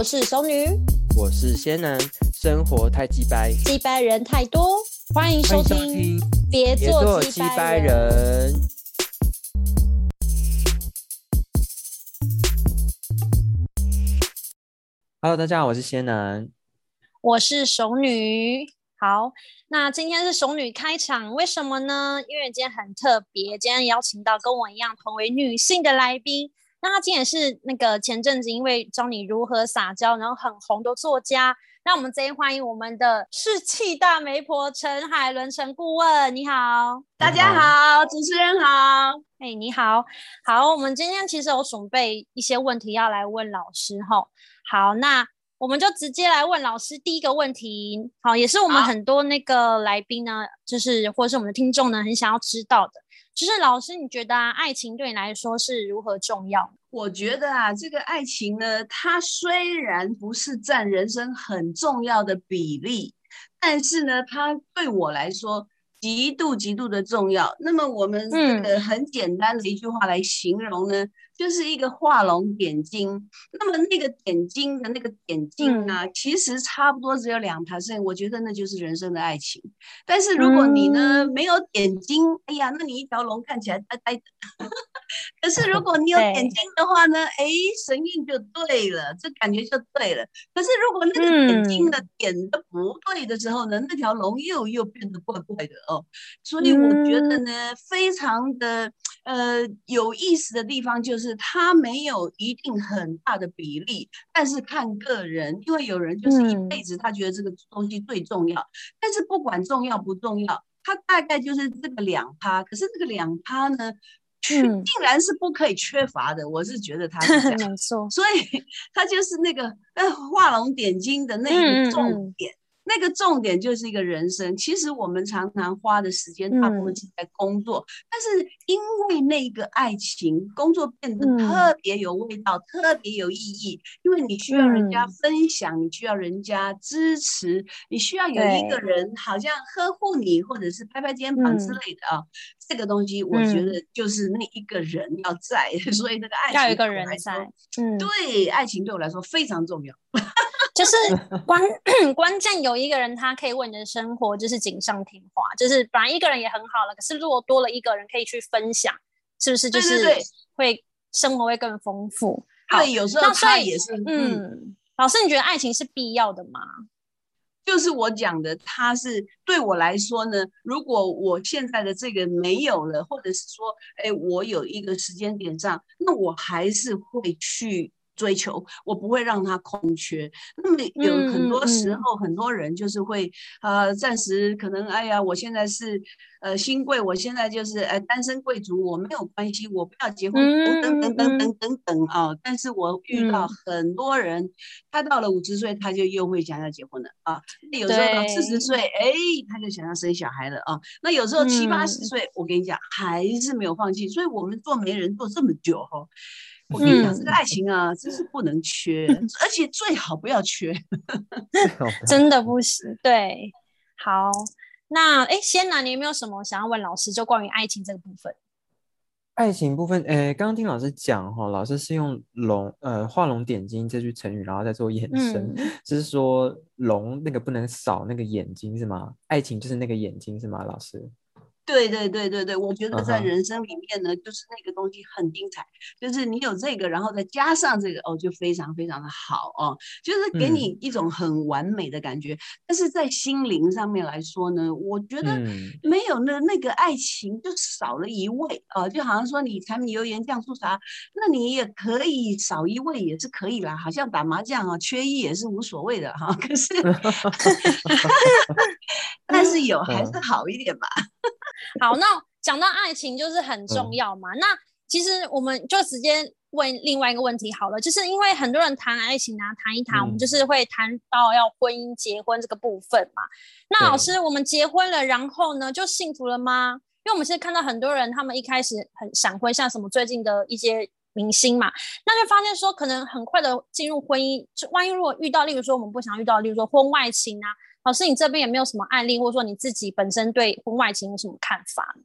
我是熟女，我是仙男，生活太鸡掰，鸡掰人太多，欢迎收听，别做鸡掰人。Hello，大家好，我是仙男，我是熟女。好，那今天是熟女开场，为什么呢？因为今天很特别，今天邀请到跟我一样同为女性的来宾。那他今天是那个前阵子因为教你如何撒娇，然后很红的作家。那我们直接欢迎我们的士气大媒婆陈海伦陈顾问，你好，大家好，主持人好，哎，你好，好，我们今天其实有准备一些问题要来问老师哈。好，那我们就直接来问老师第一个问题，好，也是我们很多那个来宾呢，就是或者是我们的听众呢，很想要知道的。就是老师，你觉得啊，爱情对你来说是如何重要？我觉得啊，这个爱情呢，它虽然不是占人生很重要的比例，但是呢，它对我来说极度极度的重要。那么我们这个很简单的一句话来形容呢？就是一个画龙点睛，那么那个点睛的那个点睛呢，其实差不多只有两条线，我觉得那就是人生的爱情。但是如果你呢没有点睛，哎呀，那你一条龙看起来呆呆的。可是如果你有点睛的话呢，哎，神韵就对了，这感觉就对了。可是如果那个点睛的点的不对的时候呢，那条龙又又变得怪怪的哦。所以我觉得呢，非常的。呃，有意思的地方就是它没有一定很大的比例，但是看个人，因为有人就是一辈子他觉得这个东西最重要，但是不管重要不重要，他大概就是这个两趴，可是这个两趴呢，却竟然是不可以缺乏的，我是觉得他是这样，没错，所以他就是那个呃画龙点睛的那个重点。那个重点就是一个人生。其实我们常常花的时间大部分是在工作，但是因为那个爱情，工作变得特别有味道，特别有意义。因为你需要人家分享，你需要人家支持，你需要有一个人好像呵护你，或者是拍拍肩膀之类的啊。这个东西我觉得就是那一个人要在，所以那个爱情要一个人在。嗯，对，爱情对我来说非常重要。就是关关键有一个人，他可以为你的生活就是锦上添花。就是本来一个人也很好了，可是如果多了一个人可以去分享，是不是就是会生活会更丰富？对，有时候他也是。嗯，老师，你觉得爱情是必要的吗？就是我讲的，他是对我来说呢，如果我现在的这个没有了，或者是说，哎，我有一个时间点上，那我还是会去。追求我不会让他空缺。那么有很多时候，很多人就是会呃暂时可能哎呀，我现在是呃新贵，我现在就是呃单身贵族，我没有关系，我不要结婚，等等等等等等啊。但是我遇到很多人，他到了五十岁，他就又会想要结婚了啊。那有时候到四十岁，哎，他就想要生小孩了啊。那有时候七八十岁，我跟你讲，还是没有放弃。所以我们做媒人做这么久哈。我跟你讲，这个爱情啊，真是不能缺，而且最好不要缺 真的不行。对，好，那哎，先拿，你有没有什么想要问老师？就关于爱情这个部分。爱情部分，哎，刚刚听老师讲哈，老师是用龙呃画龙点睛这句成语，然后再做延伸，就是说龙那个不能少那个眼睛是吗？爱情就是那个眼睛是吗？老师？对对对对对，我觉得在人生里面呢，就是那个东西很精彩，就是你有这个，然后再加上这个，哦，就非常非常的好哦，就是给你一种很完美的感觉。但是在心灵上面来说呢，我觉得没有那那个爱情就少了一味啊，就好像说你柴米油盐酱醋茶，那你也可以少一味也是可以啦，好像打麻将啊，缺一也是无所谓的哈。可是，但是有还是好一点吧。好，那讲到爱情就是很重要嘛。那其实我们就直接问另外一个问题好了，就是因为很多人谈爱情啊，谈一谈，我们就是会谈到要婚姻、结婚这个部分嘛。那老师，我们结婚了，然后呢，就幸福了吗？因为我们现在看到很多人，他们一开始很闪婚，像什么最近的一些明星嘛，那就发现说，可能很快的进入婚姻，就万一如果遇到，例如说我们不想遇到，例如说婚外情啊。老师，你这边有没有什么案例，或者说你自己本身对婚外情有什么看法？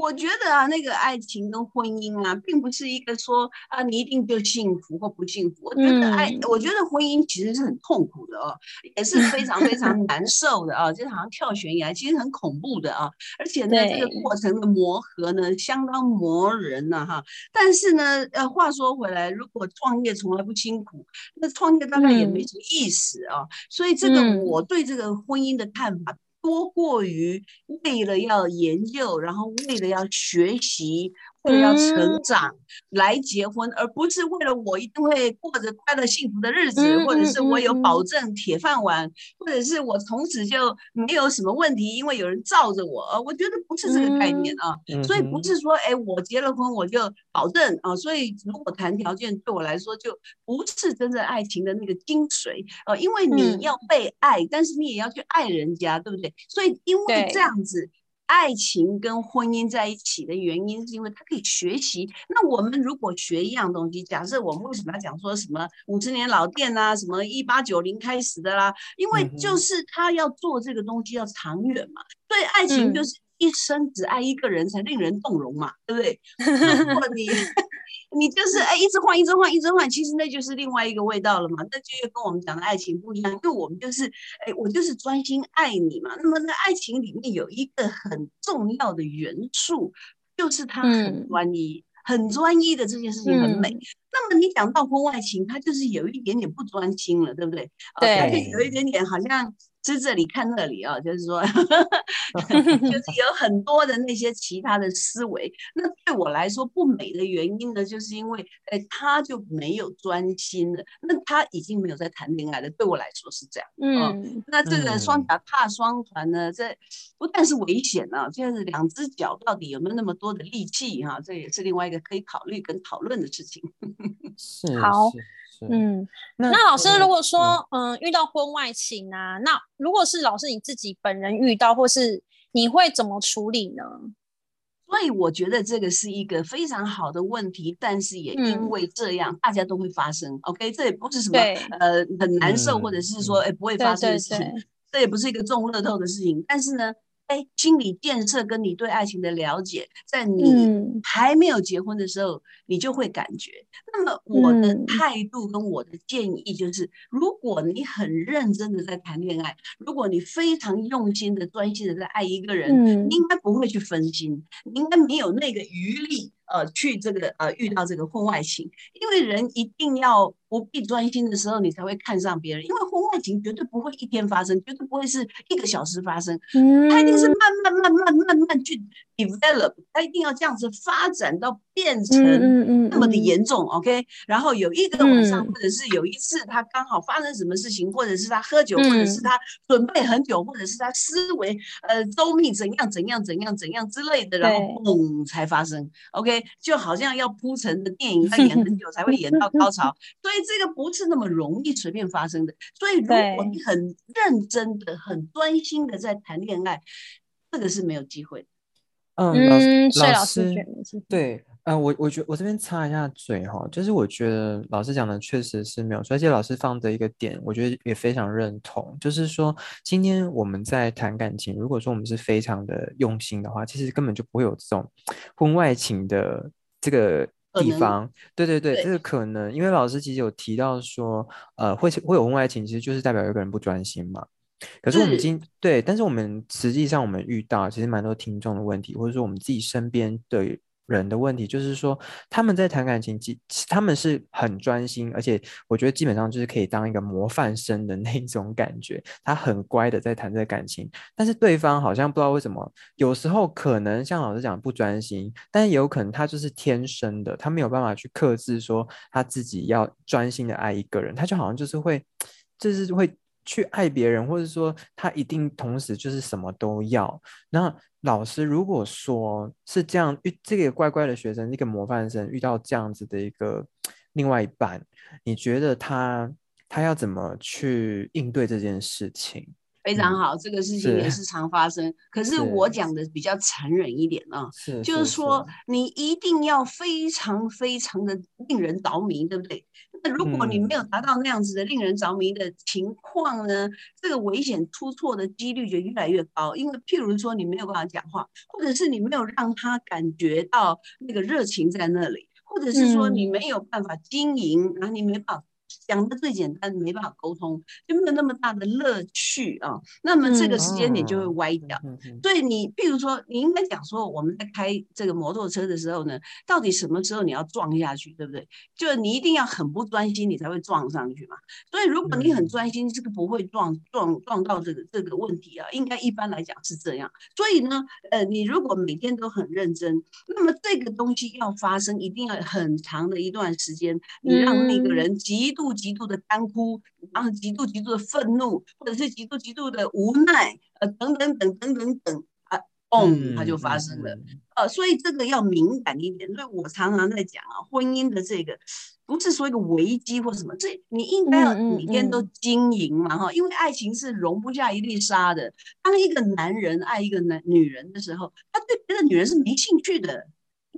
我觉得啊，那个爱情跟婚姻啊，并不是一个说啊，你一定就幸福或不幸福。我觉得爱，我觉得婚姻其实是很痛苦的哦，也是非常非常难受的啊，就好像跳悬崖，其实很恐怖的啊。而且呢，这个过程的磨合呢，相当磨人呐哈。但是呢，呃，话说回来，如果创业从来不辛苦，那创业大概也没什么意思啊。所以这个我对这个婚姻的看法。多过于为了要研究，然后为了要学习。为了要成长来结婚，而不是为了我一定会过着快乐幸福的日子，或者是我有保证铁饭碗，或者是我从此就没有什么问题，因为有人罩着我。我觉得不是这个概念啊，所以不是说，哎，我结了婚我就保证啊。所以如果谈条件对我来说，就不是真正爱情的那个精髓呃，因为你要被爱，但是你也要去爱人家，对不对？所以因为这样子。爱情跟婚姻在一起的原因，是因为他可以学习。那我们如果学一样东西，假设我们为什么要讲说什么五十年老店啊，什么一八九零开始的啦？因为就是他要做这个东西要长远嘛。对，爱情就是一生只爱一个人才令人动容嘛，对不对？如果你 你就是哎，一直换，一直换，一直换，其实那就是另外一个味道了嘛。那就又跟我们讲的爱情不一样，因为我们就是哎，我就是专心爱你嘛。那么在爱情里面有一个很重要的元素，就是他很专一，很专一的这件事情很美。那么你讲到婚外情，他就是有一点点不专心了，对不对？对，有一点点好像。吃这里看那里啊，就是说 就是有很多的那些其他的思维。那对我来说不美的原因呢，就是因为，哎，他就没有专心了。那他已经没有在谈恋爱了。对我来说是这样。嗯。那这个双脚踏双船呢，这不但是危险啊，就是两只脚到底有没有那么多的力气哈？这也是另外一个可以考虑跟讨论的事情。是。好。嗯，那老师如果说，嗯，遇到婚外情啊，那如果是老师你自己本人遇到，或是你会怎么处理呢？所以我觉得这个是一个非常好的问题，但是也因为这样，大家都会发生。OK，这也不是什么呃很难受，或者是说哎不会发生的事情，这也不是一个中乐透的事情，但是呢。哎，心理建设跟你对爱情的了解，在你还没有结婚的时候，你就会感觉。那么我的态度跟我的建议就是，如果你很认真的在谈恋爱，如果你非常用心的、专心的在爱一个人，应该不会去分心，你应该没有那个余力。呃，去这个呃遇到这个婚外情，因为人一定要不必专心的时候，你才会看上别人。因为婚外情绝对不会一天发生，绝对不会是一个小时发生，它一定是慢慢慢慢慢慢去 develop，它一定要这样子发展到变成那么的严重，OK？然后有一个晚上，或者是有一次他刚好发生什么事情，或者是他喝酒，或者是他准备很久，或者是他思维呃周密怎样怎样怎样怎样之类的，然后嘣才发生，OK？就好像要铺成的电影，他演很久才会演到高潮，所 以这个不是那么容易随便发生的。所以如果你很认真的、很专心的在谈恋爱，这个是没有机会。嗯，老师，对，嗯，我我觉我这边插一下嘴哈，就是我觉得老师讲的确实是没有错，而且老师放的一个点，我觉得也非常认同，就是说今天我们在谈感情，如果说我们是非常的用心的话，其实根本就不会有这种婚外情的这个地方。对对对，这个可能，因为老师其实有提到说，呃，会会有婚外情，其实就是代表有个人不专心嘛。可是我们今对，但是我们实际上我们遇到其实蛮多听众的问题，或者说我们自己身边的人的问题，就是说他们在谈感情，其他们是很专心，而且我觉得基本上就是可以当一个模范生的 那种感觉，他很乖的在谈这个感情，但是对方好像不知道为什么，有时候可能像老师讲不专心，但是有可能他就是天生的，他没有办法去克制说他自己要专心的爱一个人，他就好像就是会，就是会。去爱别人，或者说他一定同时就是什么都要。那老师如果说是这样遇这个乖乖的学生，一个模范生遇到这样子的一个另外一半，你觉得他他要怎么去应对这件事情？非常好，这个事情也 是常发生。可是我讲的比较残忍一点啊，就是说你一定要非常非常的令人着迷，对不对？那如果你没有达到那样子的令人着迷的情况呢，这个危险出错的几率就越来越高。因为譬如说你没有办法讲话，或者是你没有让他感觉到那个热情在那里，或者是说你没有办法经营，然后你没办法。讲的最简单，没办法沟通，就没有那么大的乐趣啊。那么这个时间点就会歪掉。所以你，譬如说，你应该讲说，我们在开这个摩托车的时候呢，到底什么时候你要撞下去，对不对？就你一定要很不专心，你才会撞上去嘛。所以如果你很专心，这个不会撞撞撞到这个这个问题啊。应该一般来讲是这样。所以呢，呃，你如果每天都很认真，那么这个东西要发生，一定要很长的一段时间，你让那个人极度。极度的干枯，然后极度极度的愤怒，或者是极度极度的无奈，呃，等等等等等等啊，嘣，它就发生了。呃，所以这个要敏感一点。所以我常常在讲啊，婚姻的这个不是说一个危机或什么，这你应该要每天都经营嘛，哈，因为爱情是容不下一粒沙的。当一个男人爱一个男女人的时候，他对别的女人是没兴趣的，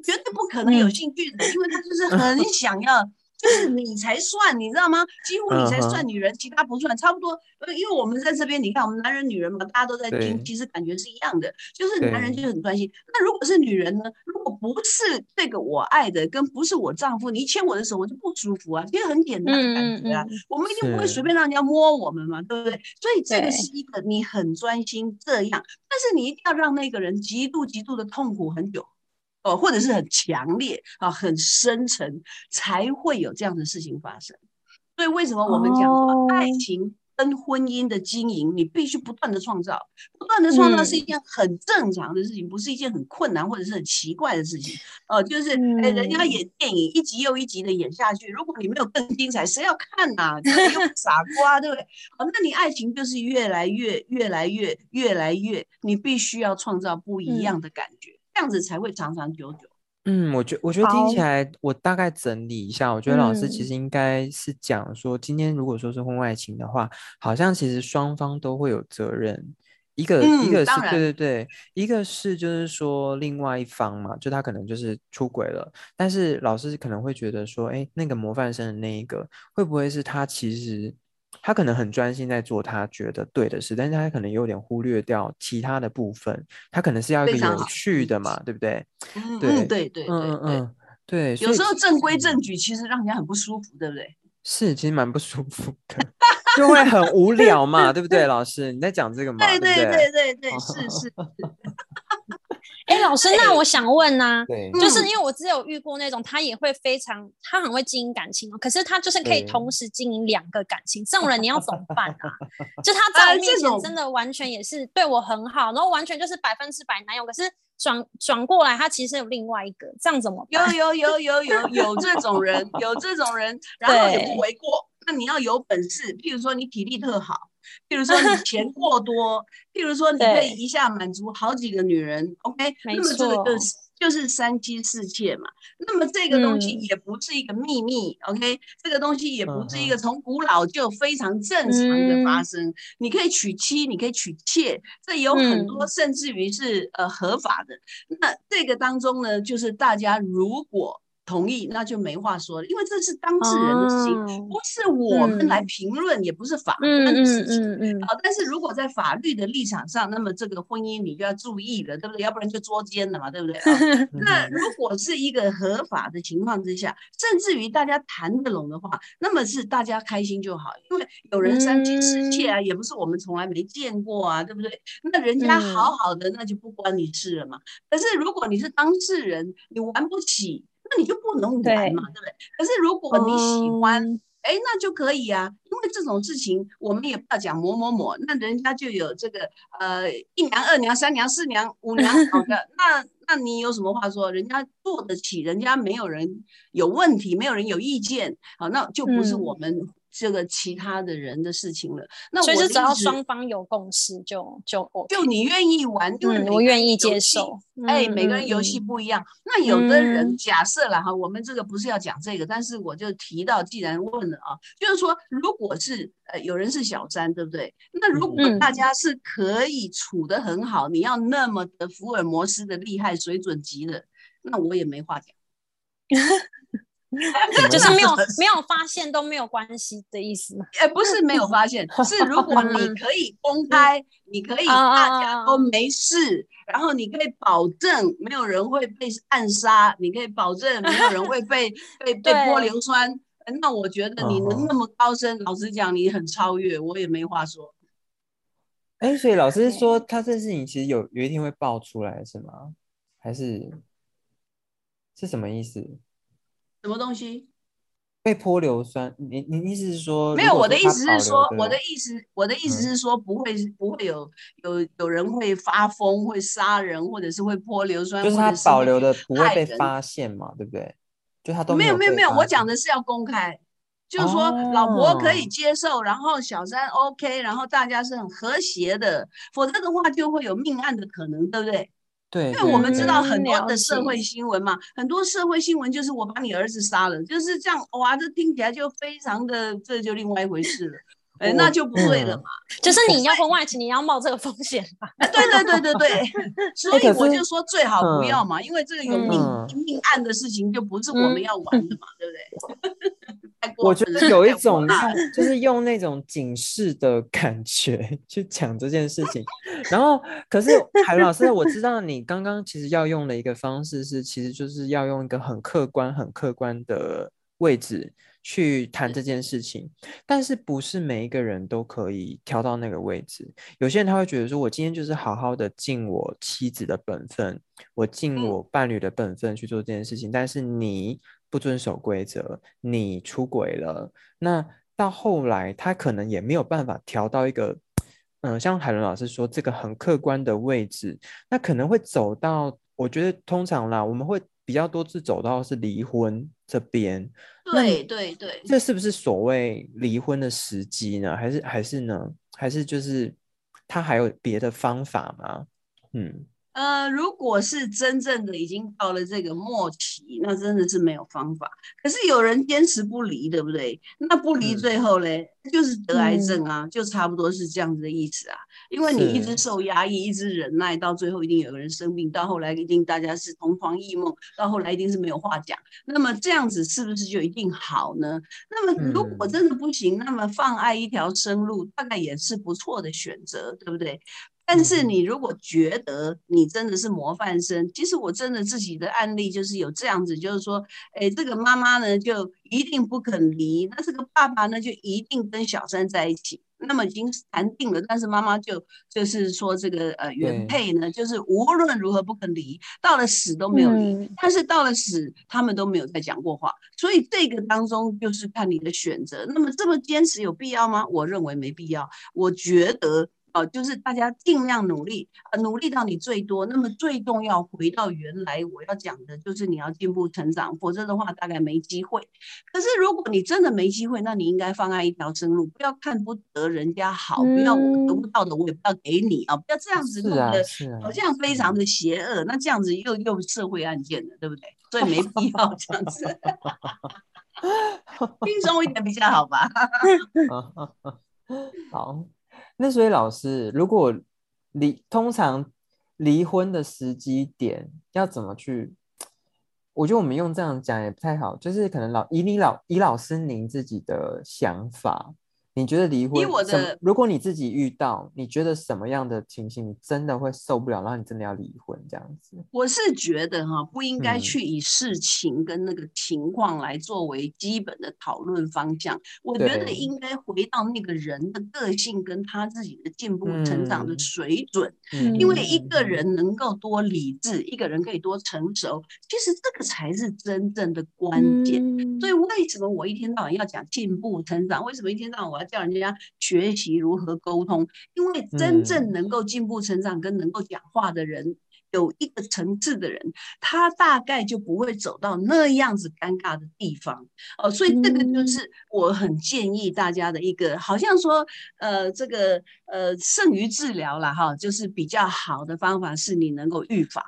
绝对不可能有兴趣的，因为他就是很想要。就是你才算，你知道吗？几乎你才算女人，其他不算，差不多。呃，因为我们在这边，你看我们男人、女人嘛，大家都在听，其实感觉是一样的。就是男人就是很专心。那如果是女人呢？如果不是这个我爱的，跟不是我丈夫，你牵我的手，我就不舒服啊。其实很简单的感觉啊，我们一定不会随便让人家摸我们嘛，对不对？所以这个是一个你很专心这样，但是你一定要让那个人极度极度的痛苦很久。哦，或者是很强烈啊，很深沉，才会有这样的事情发生。所以为什么我们讲说爱情跟婚姻的经营，你必须不断的创造，不断的创造是一件很正常的事情，不是一件很困难或者是很奇怪的事情。哦，就是哎，人家演电影一集又一集的演下去，如果你没有更精彩，谁要看呐？又傻瓜，对不对？哦，那你爱情就是越来越、越来越、越来越，你必须要创造不一样的感觉。这样子才会长长久久。嗯，我觉我觉得听起来，我大概整理一下，我觉得老师其实应该是讲说，今天如果说是婚外情的话，好像其实双方都会有责任。一个一个是对对对，一个是就是说另外一方嘛，就他可能就是出轨了，但是老师可能会觉得说，哎，那个模范生的那一个会不会是他其实？他可能很专心在做他觉得对的事，但是他可能有点忽略掉其他的部分。他可能是要一个有趣的嘛，对不对？嗯，对对对对对对。有时候正规正矩其实让人家很不舒服，对不对？是，其实蛮不舒服的，就会很无聊嘛，对不对？老师，你在讲这个吗？对对对对对，是是。哎，老师，那我想问呢，就是因为我只有遇过那种，他也会非常，他很会经营感情哦，可是他就是可以同时经营两个感情，这种人你要怎么办啊？就他在我面前真的完全也是对我很好，然后完全就是百分之百男友，可是转转过来他其实有另外一个，这样怎么？有有有有有有这种人，有这种人，然后也不为过。那你要有本事，譬如说你体力特好。譬如说你钱过多，譬如说你可以一下满足好几个女人，OK？那么这个就是就是三妻四妾嘛。那么这个东西也不是一个秘密，OK？这个东西也不是一个从古老就非常正常的发生。你可以娶妻，你可以娶妾，这有很多甚至于是呃合法的。那这个当中呢，就是大家如果。同意，那就没话说了，因为这是当事人的事情，不是我们来评论，也不是法官的事情。啊，但是如果在法律的立场上，那么这个婚姻你就要注意了，对不对？要不然就捉奸了嘛，对不对？那如果是一个合法的情况之下，甚至于大家谈得拢的话，那么是大家开心就好，因为有人三妻四妾啊，也不是我们从来没见过啊，对不对？那人家好好的，那就不关你事了嘛。可是如果你是当事人，你玩不起。那你就不能玩嘛，对不对？可是如果你喜欢，哎，那就可以啊。因为这种事情，我们也不要讲某某某，那人家就有这个呃一娘、二娘、三娘、四娘、五娘，好的，那那你有什么话说？人家做得起，人家没有人有问题，没有人有意见，好，那就不是我们。这个其他的人的事情了，那所以只要双方有共识就就就你愿意玩，因为我愿意接受。哎，每个人游戏不一样。那有的人假设了哈，我们这个不是要讲这个，但是我就提到，既然问了啊，就是说，如果是呃有人是小三，对不对？那如果大家是可以处得很好，你要那么的福尔摩斯的厉害水准级的，那我也没话讲。就是没有 没有发现都没有关系的意思吗？哎，不是没有发现，是如果 你可以公开，你可以大家都没事，然后你可以保证没有人会被暗杀，你可以保证没有人会被被被泼硫酸。那我觉得你能那么高深，老实讲，你很超越，我也没话说。哎，所以老师说他这事情其实有有一天会爆出来，是吗？还是是什么意思？什么东西？被泼硫酸？你你意思是说？没有，我的意思是说，我的意思，我的意思是说，不会不会有有有人会发疯，会杀人，或者是会泼硫酸，就是他保留的不会被发现嘛，对不对？就他都没有没有没有，我讲的是要公开。就是说，老婆可以接受，然后小三 OK，然后大家是很和谐的，否则的话就会有命案的可能，对不对？对，因为我们知道很多的社会新闻嘛，很多社会新闻就是我把你儿子杀了，就是这样，哇，这听起来就非常的，这就另外一回事了，哎，那就不对了嘛。就是你要婚外情，你要冒这个风险嘛？对对对对对，所以我就说最好不要嘛，因为这个有命命案的事情就不是我们要玩的嘛，对不对？我觉得有一种 就是用那种警示的感觉去讲这件事情，然后可是海伦老师，我知道你刚刚其实要用的一个方式是，其实就是要用一个很客观、很客观的位置去谈这件事情，但是不是每一个人都可以调到那个位置。有些人他会觉得说，我今天就是好好的尽我妻子的本分，我尽我伴侣的本分去做这件事情，但是你。不遵守规则，你出轨了，那到后来他可能也没有办法调到一个，嗯，像海伦老师说这个很客观的位置，那可能会走到，我觉得通常啦，我们会比较多次走到是离婚这边。对对对，这是不是所谓离婚的时机呢？还是还是呢？还是就是他还有别的方法吗？嗯。呃，如果是真正的已经到了这个末期，那真的是没有方法。可是有人坚持不离，对不对？那不离最后嘞，就是得癌症啊，就差不多是这样子的意思啊。因为你一直受压抑，一直忍耐，到最后一定有个人生病，到后来一定大家是同床异梦，到后来一定是没有话讲。那么这样子是不是就一定好呢？那么如果真的不行，那么放爱一条生路，大概也是不错的选择，对不对？但是你如果觉得你真的是模范生，其实我真的自己的案例就是有这样子，就是说，哎，这个妈妈呢就一定不肯离，那这个爸爸呢就一定跟小三在一起，那么已经谈定了，但是妈妈就就是说这个呃原配呢就是无论如何不肯离，到了死都没有离，但是到了死他们都没有再讲过话，所以这个当中就是看你的选择。那么这么坚持有必要吗？我认为没必要，我觉得。哦，就是大家尽量努力，呃，努力到你最多。那么最重要，回到原来我要讲的，就是你要进步成长，否则的话大概没机会。可是如果你真的没机会，那你应该放开一条生路，不要看不得人家好，不要我得不到的我也不要给你啊，不要这样子弄得好像非常的邪恶。那这样子又又社会案件了，对不对？所以没必要这样子，轻松一点比较好吧。好。那所以老师，如果离通常离婚的时机点要怎么去？我觉得我们用这样讲也不太好，就是可能老以你老以老师您自己的想法。你觉得离婚？我的如果你自己遇到，你觉得什么样的情形你真的会受不了，然后你真的要离婚这样子？我是觉得哈，不应该去以事情跟那个情况来作为基本的讨论方向。我觉得应该回到那个人的个性跟他自己的进步成长的水准。因为一个人能够多理智，一个人可以多成熟，其实这个才是真正的关键。所以为什么我一天到晚要讲进步成长？为什么一天到晚叫人家学习如何沟通，因为真正能够进步成长跟能够讲话的人，有一个层次的人，他大概就不会走到那样子尴尬的地方哦。所以这个就是我很建议大家的一个，好像说呃这个呃剩余治疗了哈，就是比较好的方法是你能够预防。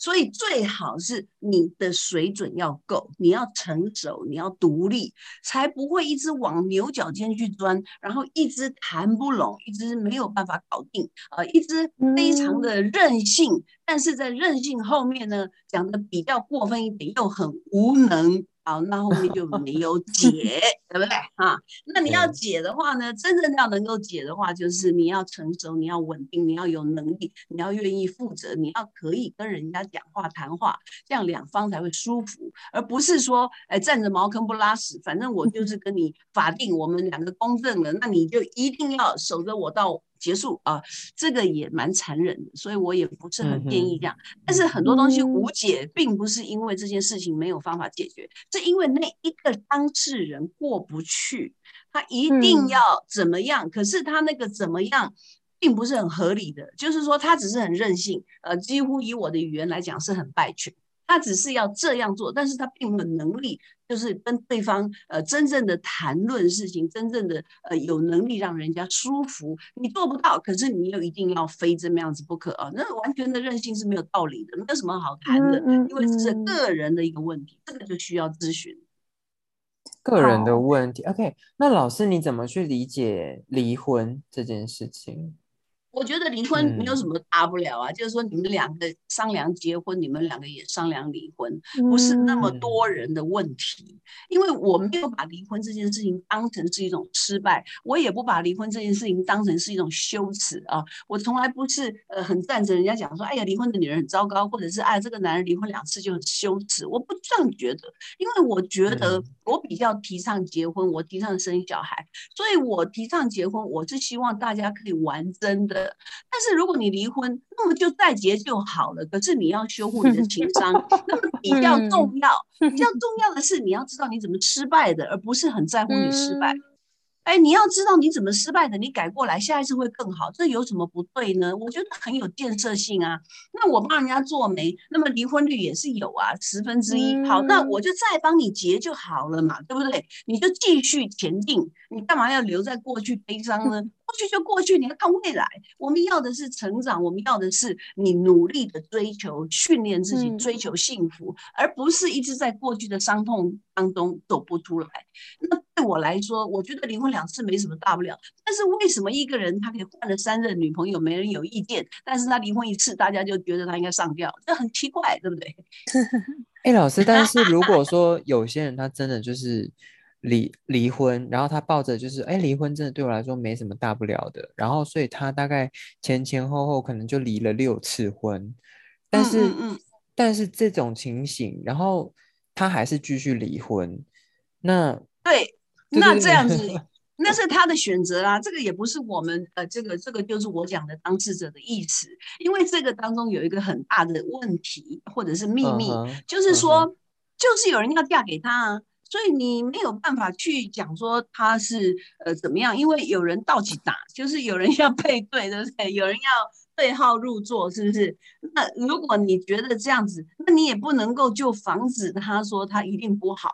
所以最好是你的水准要够，你要成熟，你要独立，才不会一直往牛角尖去钻，然后一直谈不拢，一直没有办法搞定，呃，一直非常的任性，但是在任性后面呢，讲的比较过分一点，又很无能，好，那后面就没有 解，对不对啊？那你要解的话呢，真正要能够解的话，就是你要成熟，你要稳定，你要有能力，你要愿意负责，你要可以跟人家讲话谈话，这样两方才会舒服，而不是说，哎，站着茅坑不拉屎，反正我就是跟你法定，我们两个公正了，那你就一定要守着我到。结束啊，这个也蛮残忍的，所以我也不是很建议这样。但是很多东西无解，并不是因为这件事情没有方法解决，是因为那一个当事人过不去，他一定要怎么样？可是他那个怎么样，并不是很合理的，就是说他只是很任性，呃，几乎以我的语言来讲是很败犬。他只是要这样做，但是他并没有能力，就是跟对方呃真正的谈论事情，真正的呃有能力让人家舒服，你做不到，可是你又一定要非这么样子不可啊，那完全的任性是没有道理的，没有什么好谈的，因为这是个人的一个问题，这个就需要咨询。个人的问题，OK，那老师你怎么去理解离婚这件事情？我觉得离婚没有什么大不了啊，就是说你们两个商量结婚，你们两个也商量离婚，不是那么多人的问题。因为我没有把离婚这件事情当成是一种失败，我也不把离婚这件事情当成是一种羞耻啊。我从来不是呃很赞成人家讲说，哎呀，离婚的女人很糟糕，或者是哎这个男人离婚两次就很羞耻。我不这样觉得，因为我觉得我比较提倡结婚，我提倡生小孩，所以我提倡结婚，我是希望大家可以玩真的。但是如果你离婚，那么就再结就好了。可是你要修复你的情商，那么比较重要。比较重要的是，你要知道你怎么失败的，而不是很在乎你失败。哎，你要知道你怎么失败的，你改过来，下一次会更好。这有什么不对呢？我觉得很有建设性啊。那我帮人家做媒，那么离婚率也是有啊，十分之一。好，那我就再帮你结就好了嘛，对不对？你就继续前进，你干嘛要留在过去悲伤呢？过去就过去，你要看未来。我们要的是成长，我们要的是你努力的追求、训练自己、追求幸福，而不是一直在过去的伤痛当中走不出来。那对我来说，我觉得离婚两次没什么大不了。但是为什么一个人他可以换了三任女朋友，没人有意见？但是他离婚一次，大家就觉得他应该上吊，这很奇怪，对不对？哎，老师，但是如果说 有些人他真的就是。离离婚，然后他抱着就是，哎，离婚真的对我来说没什么大不了的。然后，所以他大概前前后后可能就离了六次婚，但是，但是这种情形，然后他还是继续离婚。那对，那这样子，那是他的选择啊。这个也不是我们，呃，这个这个就是我讲的当事者的意思。因为这个当中有一个很大的问题或者是秘密，就是说，就是有人要嫁给他啊。所以你没有办法去讲说他是呃怎么样，因为有人倒起打，就是有人要配对，对不对？有人要对号入座，是不是？那如果你觉得这样子，那你也不能够就防止他说他一定不好。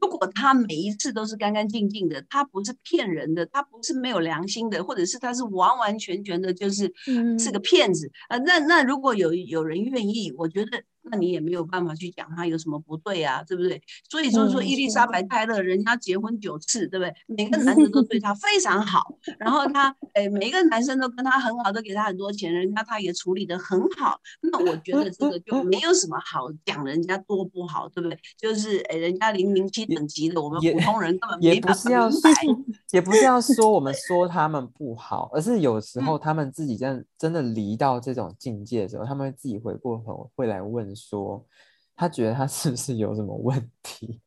如果他每一次都是干干净净的，他不是骗人的，他不是没有良心的，或者是他是完完全全的，就是是个骗子啊。那那如果有有人愿意，我觉得。那你也没有办法去讲他有什么不对啊，对不对？所以就是说，伊丽莎白泰勒人家结婚九次，对不对？每个男生都对 她非常好，然后她，哎，每一个男生都跟她很好，都给她很多钱，人家她也处理的很好。那我觉得这个就没有什么好讲人家多不好，对不对？就是哎，人家零零七等级的，我们普通人根本没办法明白。也不是要说我们说他们不好，而是有时候他们自己真真的离到这种境界的时候，他们自己回过头会来问。说他觉得他是不是有什么问题？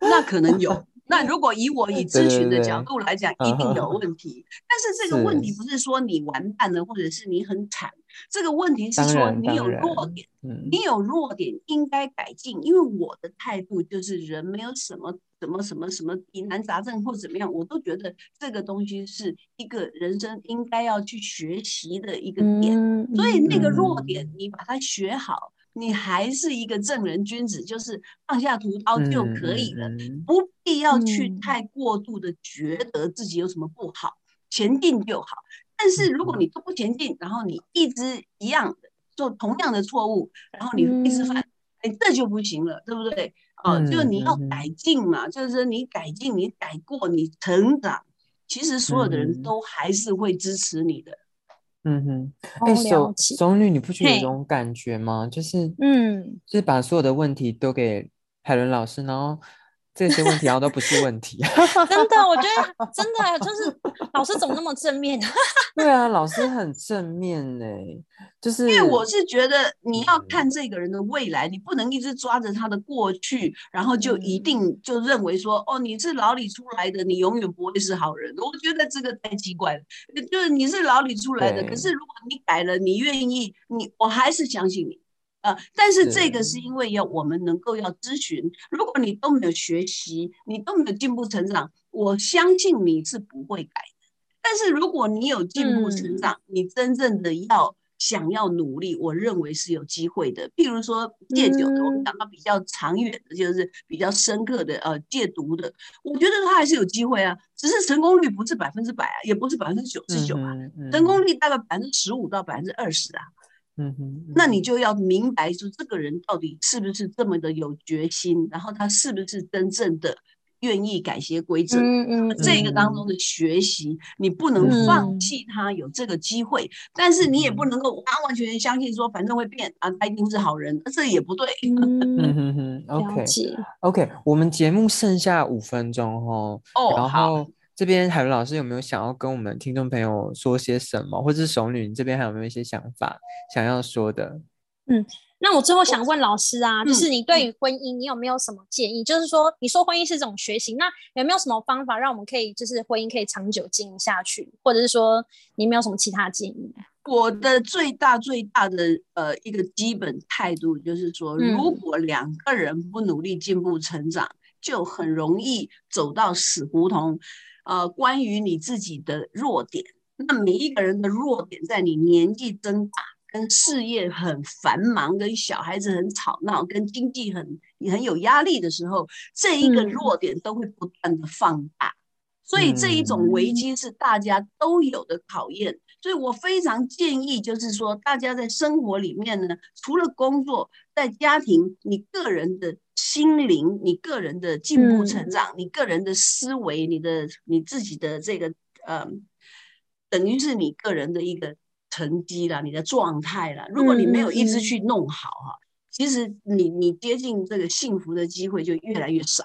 那可能有。那如果以我以咨询的角度来讲，一定有问题。但是这个问题不是说你完蛋了，或者是你很惨。这个问题是说你有弱点，你有弱点应该改进。因为我的态度就是人没有什么什么什么什么疑难杂症或怎么样，我都觉得这个东西是一个人生应该要去学习的一个点。所以那个弱点你把它学好。你还是一个正人君子，就是放下屠刀就可以了，不必要去太过度的觉得自己有什么不好，前进就好。但是如果你都不前进，然后你一直一样的做同样的错误，然后你一直犯，哎，这就不行了，对不对？哦，就你要改进嘛，就是你改进，你改过，你成长，其实所有的人都还是会支持你的。嗯哼，哎，熟熟女，你不。觉得有种感觉吗？就是，嗯，就是把所有的问题都给海伦老师，然后这些问题好像都不是问题。真的，我觉得 真的就是老师怎么那么正面？对啊，老师很正面呢，就是因为我是觉得你要看这个人的未来，你不能一直抓着他的过去，然后就一定就认为说哦，你是牢里出来的，你永远不会是好人。我觉得这个太奇怪了，就是你是牢里出来的，可是如果你改了，你愿意，你我还是相信你。呃，但是这个是因为要我们能够要咨询，如果你都没有学习，你都没有进步成长，我相信你是不会改的。但是如果你有进步成长，你真正的要想要努力，我认为是有机会的。譬如说戒酒的，我们讲到比较长远的，就是比较深刻的，呃，戒毒的，我觉得他还是有机会啊，只是成功率不是百分之百啊，也不是百分之九十九啊，成功率大概百分之十五到百分之二十啊。嗯哼，那你就要明白说，这个人到底是不是这么的有决心，然后他是不是真正的愿意改邪归正？嗯嗯，这个当中的学习，你不能放弃他有这个机会，但是你也不能够完完全全相信说，反正会变啊，他一定是好人，这也不对。嗯哼哼，OK OK，我们节目剩下五分钟哦，哦，然后。这边海伦老师有没有想要跟我们听众朋友说些什么，或者是熟女你这边还有没有一些想法想要说的？嗯，那我最后想问老师啊，就是你对于婚姻，你有没有什么建议？就是说，你说婚姻是一种学习，那有没有什么方法让我们可以就是婚姻可以长久经营下去？或者是说，你没有什么其他建议？我的最大最大的呃一个基本态度就是说，如果两个人不努力进步成长，就很容易走到死胡同。呃，关于你自己的弱点，那每一个人的弱点，在你年纪增大、跟事业很繁忙、跟小孩子很吵闹、跟经济很很有压力的时候，这一个弱点都会不断的放大。所以这一种危机是大家都有的考验。所以我非常建议，就是说，大家在生活里面呢，除了工作，在家庭，你个人的。心灵，你个人的进步成长，你个人的思维，你的你自己的这个呃，等于是你个人的一个成绩啦，你的状态啦。如果你没有一直去弄好哈，其实你你接近这个幸福的机会就越来越少。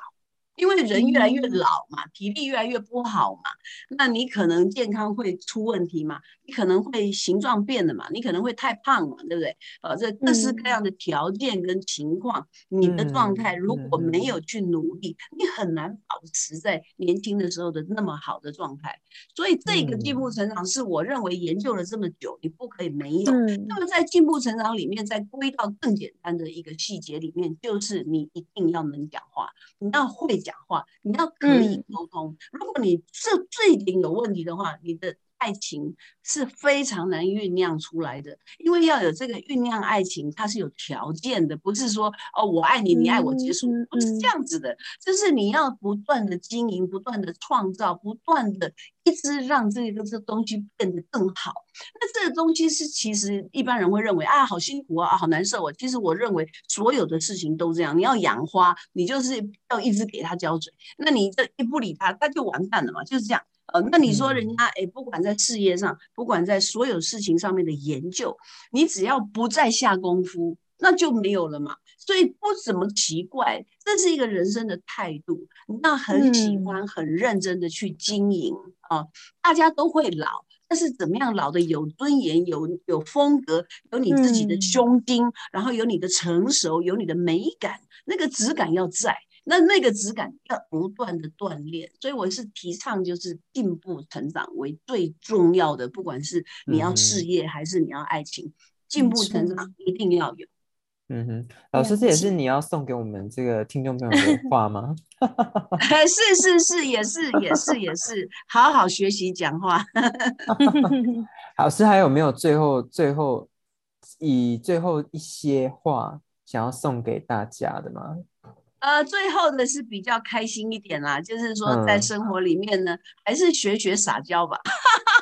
因为人越来越老嘛，体力越来越不好嘛，那你可能健康会出问题嘛，你可能会形状变了嘛，你可能会太胖嘛，对不对？呃，这各式各样的条件跟情况，你的状态如果没有去努力，你很难保持在年轻的时候的那么好的状态。所以这个进步成长是我认为研究了这么久，你不可以没有。那么在进步成长里面，再归到更简单的一个细节里面，就是你一定要能讲话，你要会。讲话，你要可以沟通。如果你这这一点有问题的话，你的。爱情是非常难酝酿出来的，因为要有这个酝酿爱情，它是有条件的，不是说哦我爱你，你爱我结束，不是这样子的。就是你要不断的经营，不断的创造，不断的一直让这个这东西变得更好。那这个东西是其实一般人会认为啊好辛苦啊，好难受啊。其实我认为所有的事情都这样，你要养花，你就是要一直给它浇水，那你这一不理它，它就完蛋了嘛，就是这样。呃，那你说人家哎，不管在事业上，不管在所有事情上面的研究，你只要不再下功夫，那就没有了嘛。所以不怎么奇怪，这是一个人生的态度。那很喜欢、很认真的去经营啊。大家都会老，但是怎么样老的有尊严、有有风格、有你自己的胸襟，然后有你的成熟、有你的美感，那个质感要在。那那个质感要不断的锻炼，所以我是提倡就是进步成长为最重要的，不管是你要事业还是你要爱情，进步成长一定要有。嗯哼，老师，这也是你要送给我们这个听众朋友的 话吗？是是是，也是也是也是，好好学习讲话。老师还有没有最后最后以最后一些话想要送给大家的吗？呃，最后的是比较开心一点啦，就是说在生活里面呢，还是学学撒娇吧。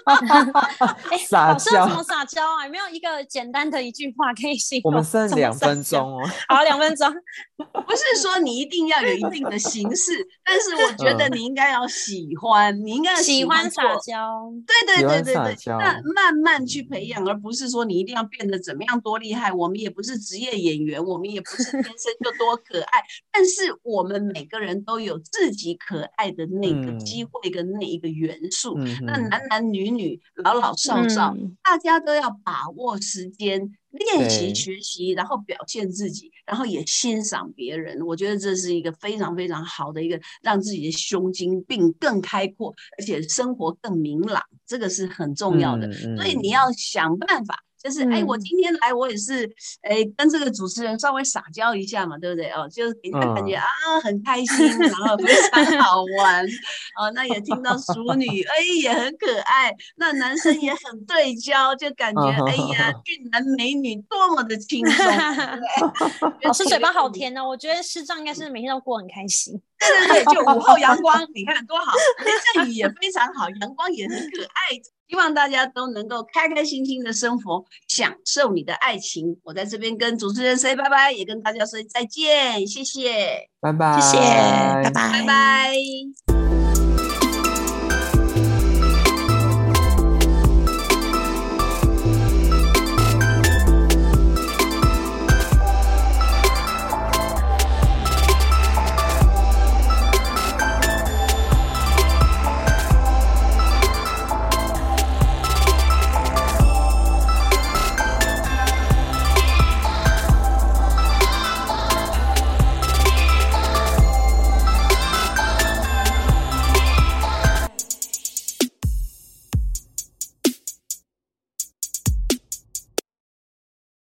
哎，撒老师要娇怎么撒娇啊？有没有一个简单的一句话可以形容我？们剩两。分钟哦。好，两分钟。不是说你一定要有一定的形式，但是我觉得嗯你应该要喜欢，你应该要喜欢撒娇，对对对对对，撒娇那慢慢去培养，而不是说你一定要变得怎么样多厉害。我们也不是职业演员，我们也不是天生就多可爱，但是我们每个人都有自己可爱的那个嗯机会跟那一个元素。嗯，那男男女女、老老少少，嗯大家都要把握时间，练习学习，然后表现自己，然后也欣赏别人。我觉得这是一个非常非常好的一个，让自己的胸襟并更开阔，而且生活更明朗，这个是很重要的。嗯所以你要想办法。就是哎，我嗯今天来，我也是哎，跟这个主持人稍微撒娇一下嘛，对不对？哦，就是给他感觉、嗯啊很开心，然后非常好玩，哦，那也听到熟女，哎也很可爱，那男生也很对焦，就感觉哎呀俊男美女多么的轻松，老师 嘴巴好甜哦，我觉得师长应该是每天都过得很开心。对对对，就午后阳光，你看多好，那阵雨也非常好，阳光也很可爱。希望大家都能够开开心心的生活，享受你的爱情。我在这边跟主持人 say 拜拜，也跟大家说再见，谢谢，拜拜，谢谢，拜拜，拜拜。